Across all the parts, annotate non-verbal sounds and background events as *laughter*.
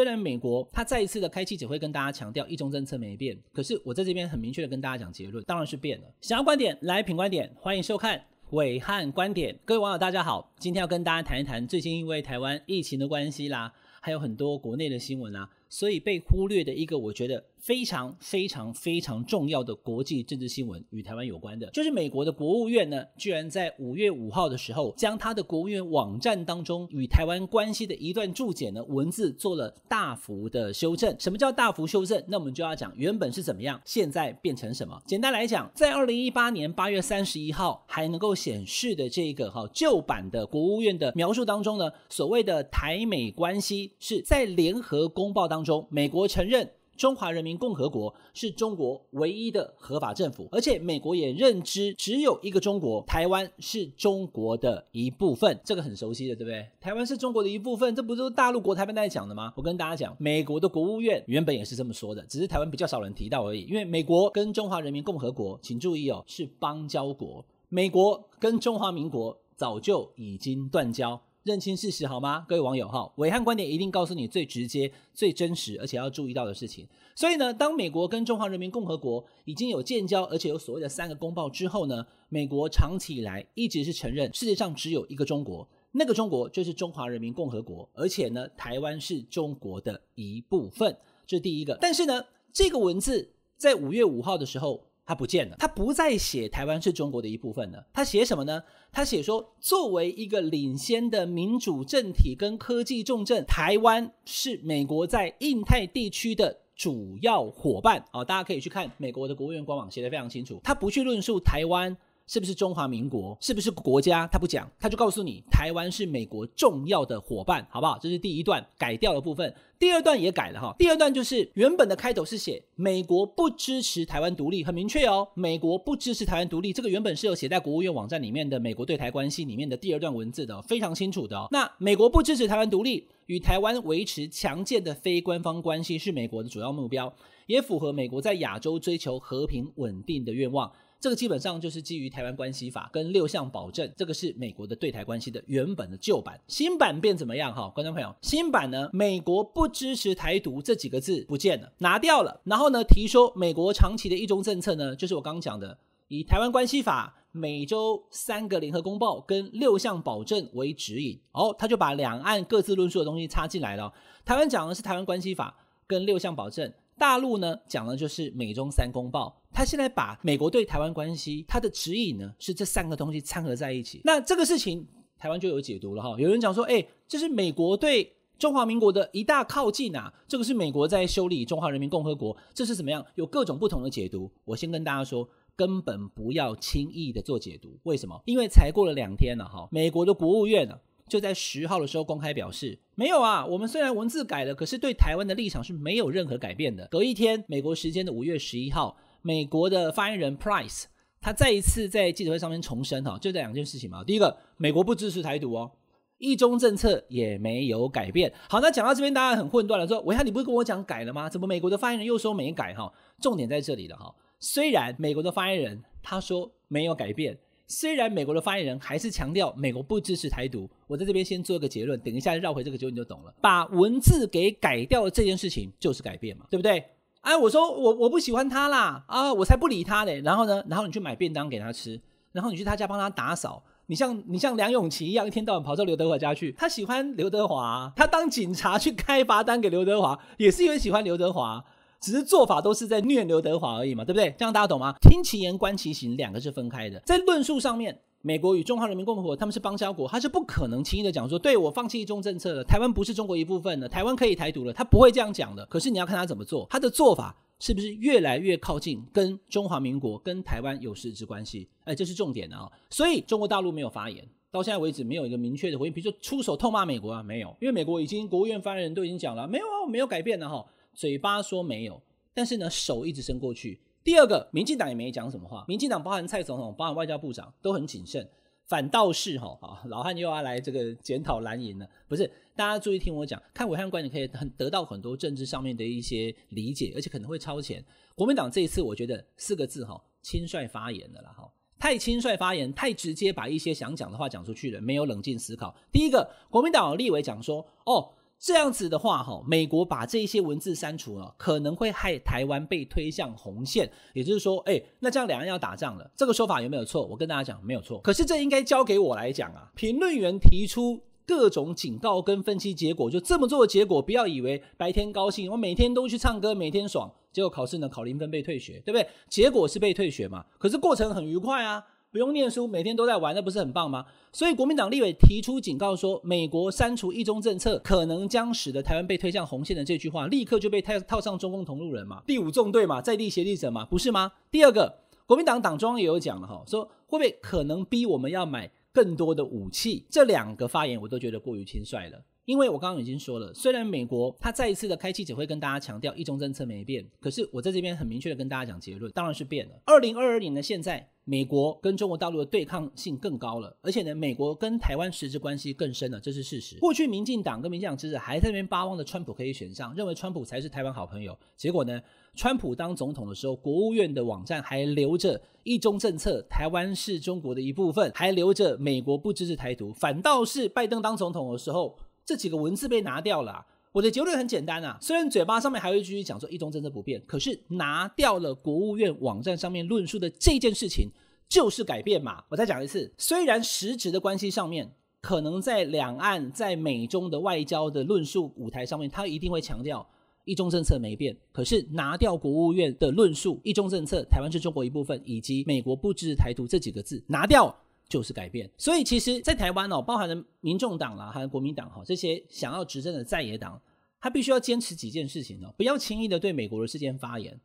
虽然美国他再一次的开记者会跟大家强调一中政策没变，可是我在这边很明确的跟大家讲结论，当然是变了。想要观点来品观点，欢迎收看伟汉观点。各位网友大家好，今天要跟大家谈一谈最近因为台湾疫情的关系啦，还有很多国内的新闻啊，所以被忽略的一个，我觉得。非常非常非常重要的国际政治新闻与台湾有关的，就是美国的国务院呢，居然在五月五号的时候，将他的国务院网站当中与台湾关系的一段注解呢，文字做了大幅的修正。什么叫大幅修正？那我们就要讲原本是怎么样，现在变成什么。简单来讲，在二零一八年八月三十一号还能够显示的这个哈旧版的国务院的描述当中呢，所谓的台美关系是在联合公报当中，美国承认。中华人民共和国是中国唯一的合法政府，而且美国也认知只有一个中国，台湾是中国的一部分，这个很熟悉的，对不对？台湾是中国的一部分，这不就是大陆国台办在讲的吗？我跟大家讲，美国的国务院原本也是这么说的，只是台湾比较少人提到而已。因为美国跟中华人民共和国，请注意哦，是邦交国，美国跟中华民国早就已经断交。认清事实好吗，各位网友哈？暐瀚观点一定告诉你最直接、最真实，而且要注意到的事情。所以呢，当美国跟中华人民共和国已经有建交，而且有所谓的三个公报之后呢，美国长期以来一直是承认世界上只有一个中国，那个中国就是中华人民共和国，而且呢，台湾是中国的一部分，这是第一个。但是呢，这个文字在五月五号的时候。他不见了，他不再写台湾是中国的一部分了。他写什么呢？他写说，作为一个领先的民主政体跟科技重镇，台湾是美国在印太地区的主要伙伴。哦，大家可以去看美国的国务院官网，写得非常清楚。他不去论述台湾。是不是中华民国？是不是国家？他不讲，他就告诉你，台湾是美国重要的伙伴，好不好？这是第一段改掉的部分。第二段也改了哈。第二段就是原本的开头是写美国不支持台湾独立，很明确哦，美国不支持台湾独立。这个原本是有写在国务院网站里面的美国对台关系里面的第二段文字的，非常清楚的。那美国不支持台湾独立，与台湾维持强健的非官方关系是美国的主要目标，也符合美国在亚洲追求和平稳定的愿望。这个基本上就是基于台湾关系法跟六项保证，这个是美国的对台关系的原本的旧版，新版变怎么样？哈，观众朋友，新版呢，美国不支持台独这几个字不见了，拿掉了，然后呢，提说美国长期的一中政策呢，就是我刚刚讲的，以台湾关系法、美洲三个联合公报跟六项保证为指引，哦，他就把两岸各自论述的东西插进来了。台湾讲的是台湾关系法跟六项保证。大陆呢，讲的就是美中三公报，他现在把美国对台湾关系，他的指引呢是这三个东西掺合在一起。那这个事情台湾就有解读了哈。有人讲说，哎，这是美国对中华民国的一大靠近啊，这个是美国在修理中华人民共和国，这是怎么样？有各种不同的解读。我先跟大家说，根本不要轻易的做解读。为什么？因为才过了两天了哈，美国的国务院呢，就在十号的时候公开表示，没有啊，我们虽然文字改了，可是对台湾的立场是没有任何改变的。隔一天，美国时间的五月十一号，美国的发言人 Price 他再一次在记者会上面重申哈，就这两件事情嘛。第一个，美国不支持台独哦，一中政策也没有改变。好，那讲到这边，大家很混乱了，说暐瀚，你不是跟我讲改了吗？怎么美国的发言人又说没改哈？重点在这里了哈。虽然美国的发言人他说没有改变。虽然美国的发言人还是强调美国不支持台独，我在这边先做一个结论，等一下绕回这个结论你就懂了。把文字给改掉的这件事情就是改变嘛，对不对？哎，我说我我不喜欢他啦，啊，我才不理他嘞。然后呢，然后你去买便当给他吃，然后你去他家帮他打扫，你像你像梁咏琪一样，一天到晚跑到刘德华家去。他喜欢刘德华，他当警察去开罚单给刘德华，也是因为喜欢刘德华。只是做法都是在虐刘德华而已嘛，对不对？这样大家懂吗？听其言观其行，两个是分开的。在论述上面，美国与中华人民共和国他们是邦交国，他是不可能轻易的讲说，对，我放弃一中政策了，台湾不是中国一部分了，台湾可以台独了，他不会这样讲的。可是你要看他怎么做，他的做法是不是越来越靠近跟中华民国、跟台湾有实质关系？哎，这是重点啊、哦。所以中国大陆没有发言，到现在为止没有一个明确的回应，比如说出手痛骂美国啊，没有，因为美国已经国务院发言人都已经讲了，没有啊，我没有改变的哈，嘴巴说没有。但是呢，手一直伸过去。第二个，民进党也没讲什么话。民进党包含蔡总统、包含外交部长都很谨慎，反倒是哈啊，老汉又要来这个检讨蓝营了。不是，大家注意听我讲，看暐瀚观，你可以很得到很多政治上面的一些理解，而且可能会超前。国民党这一次，我觉得四个字哈，轻率发言的啦哈，太轻率发言，太直接把一些想讲的话讲出去了，没有冷静思考。第一个，国民党立委讲说，哦。这样子的话，哈，美国把这些文字删除了，可能会害台湾被推向红线。也就是说，哎，那这样两岸要打仗了，这个说法有没有错？我跟大家讲，没有错。可是这应该交给我来讲啊。评论员提出各种警告跟分析结果，就这么做的结果，不要以为白天高兴，我每天都去唱歌，每天爽，结果考试呢考零分被退学，对不对？结果是被退学嘛，可是过程很愉快啊。不用念书，每天都在玩，那不是很棒吗？所以国民党立委提出警告说，美国删除一中政策可能将使得台湾被推向红线的这句话，立刻就被套套上中共同路人嘛，第五纵队嘛，在地协力者嘛，不是吗？第二个，国民党党中央也有讲了哈，说会不会可能逼我们要买更多的武器？这两个发言我都觉得过于轻率了。因为我刚刚已经说了，虽然美国他再一次的开记者会跟大家强调一中政策没变，可是我在这边很明确的跟大家讲结论，当然是变了。二零二二年的现在，美国跟中国大陆的对抗性更高了，而且呢，美国跟台湾实质关系更深了，这是事实。过去民进党跟民进党支持还在那边巴望的川普可以选上，认为川普才是台湾好朋友，结果呢，川普当总统的时候，国务院的网站还留着一中政策，台湾是中国的一部分，还留着美国不支持台独，反倒是拜登当总统的时候。这几个文字被拿掉了，我的结论很简单啊，虽然嘴巴上面还会继续讲说一中政策不变，可是拿掉了国务院网站上面论述的这件事情就是改变嘛。我再讲一次，虽然实质的关系上面可能在两岸在美中的外交的论述舞台上面，他一定会强调一中政策没变，可是拿掉国务院的论述，一中政策台湾是中国一部分，以及美国不支持台独这几个字拿掉。就是改变，所以其实，在台湾哦，包含了民众党啦，还有国民党哈，这些想要执政的在野党，他必须要坚持几件事情哦，不要轻易的对美国的事件发言，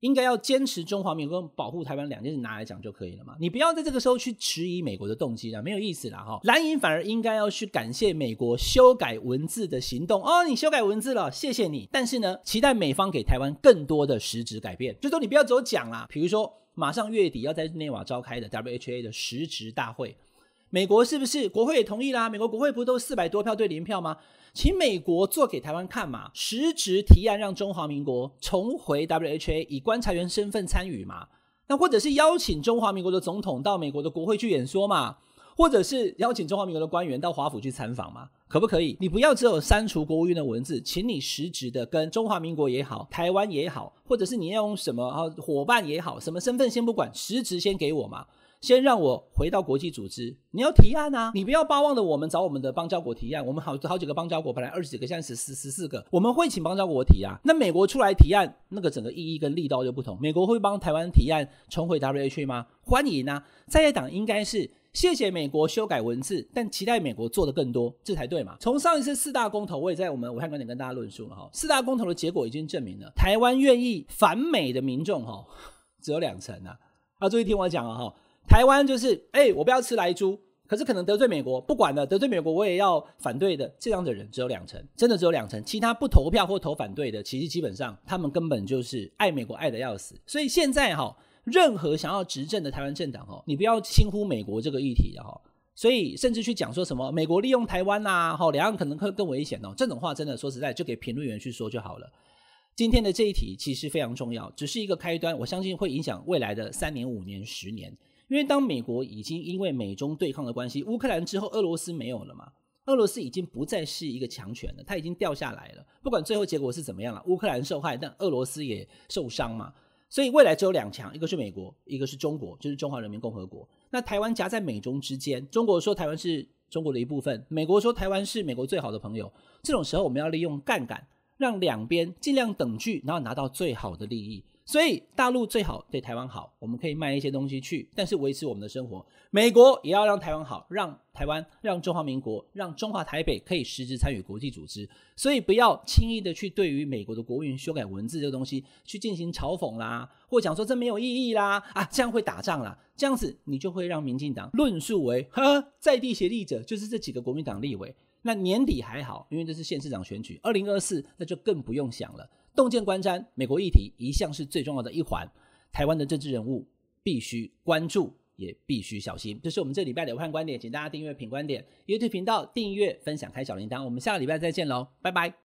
应该要坚持中华民国保护台湾两件事拿来讲就可以了嘛，你不要在这个时候去质疑美国的动机了，没有意思了哈。蓝营反而应该要去感谢美国修改文字的行动。哦，你修改文字了，谢谢你，但是呢，期待美方给台湾更多的实质改变，就说你不要只有讲啦，比如说。马上月底要在日内瓦召开的 WHA 的实职大会，美国是不是国会也同意啦？美国国会不都四百多票对零票吗？请美国做给台湾看嘛，实质提案让中华民国重回 WHA 以观察员身份参与嘛？那或者是邀请中华民国的总统到美国的国会去演说嘛？或者是邀请中华民国的官员到华府去参访嘛？可不可以？你不要只有删除国务院的文字，请你实质的跟中华民国也好，台湾也好，或者是你要用什么啊伙伴也好，什么身份先不管，实质先给我嘛，先让我回到国际组织。你要提案啊，你不要巴望的我们找我们的邦交国提案，我们好好几个邦交国，本来二十几个，现在十十十四个，我们会请邦交国提啊。那美国出来提案，那个整个意义跟力道就不同。美国会帮台湾提案重回 WHA 吗？欢迎啊，在野党应该是。谢谢美国修改文字，但期待美国做的更多，这才对嘛。从上一次四大公投，我也在我们武汉观点跟大家论述了哈。四大公投的结果已经证明了，台湾愿意反美的民众哈只有两成啊。啊，注意听我讲啊哈，台湾就是哎、我不要吃莱猪，可是可能得罪美国，不管了，得罪美国我也要反对的，这样的人只有两成，真的只有两成。其他不投票或投反对的，其实基本上他们根本就是爱美国爱得要死。所以现在哈。任何想要执政的台湾政党哦，你不要轻忽美国这个议题的哈，所以甚至去讲说什么美国利用台湾呐，哈，两岸可能会更危险哦，这种话真的说实在就给评论员去说就好了。今天的这一题其实非常重要，只是一个开端，我相信会影响未来的三年、五年、十年。因为当美国已经因为美中对抗的关系，乌克兰之后俄罗斯没有了嘛，俄罗斯已经不再是一个强权了，它已经掉下来了。不管最后结果是怎么样了，乌克兰受害，但俄罗斯也受伤嘛。所以未来只有两强，一个是美国，一个是中国，就是中华人民共和国。那台湾夹在美中之间，中国说台湾是中国的一部分，美国说台湾是美国最好的朋友。这种时候，我们要利用杠杆，让两边尽量等距，然后拿到最好的利益。所以大陆最好对台湾好，我们可以卖一些东西去，但是维持我们的生活。美国也要让台湾好，让台湾、让中华民国、让中华台北可以实质参与国际组织。所以不要轻易的去对于美国的国务院修改文字这个东西去进行嘲讽啦，或讲说这没有意义啦，啊，这样会打仗啦，这样子你就会让民进党论述为 *laughs* 呵，在地协力者就是这几个国民党立委。那年底还好，因为这是县市长选举，二零二四那就更不用想了。洞见观瞻，美国议题一向是最重要的一环，台湾的政治人物必须关注，也必须小心。这是我们这礼拜的武汉观点，请大家订阅品观点 YouTube 频道，订阅、分享、开小铃铛。我们下个礼拜再见喽，拜拜。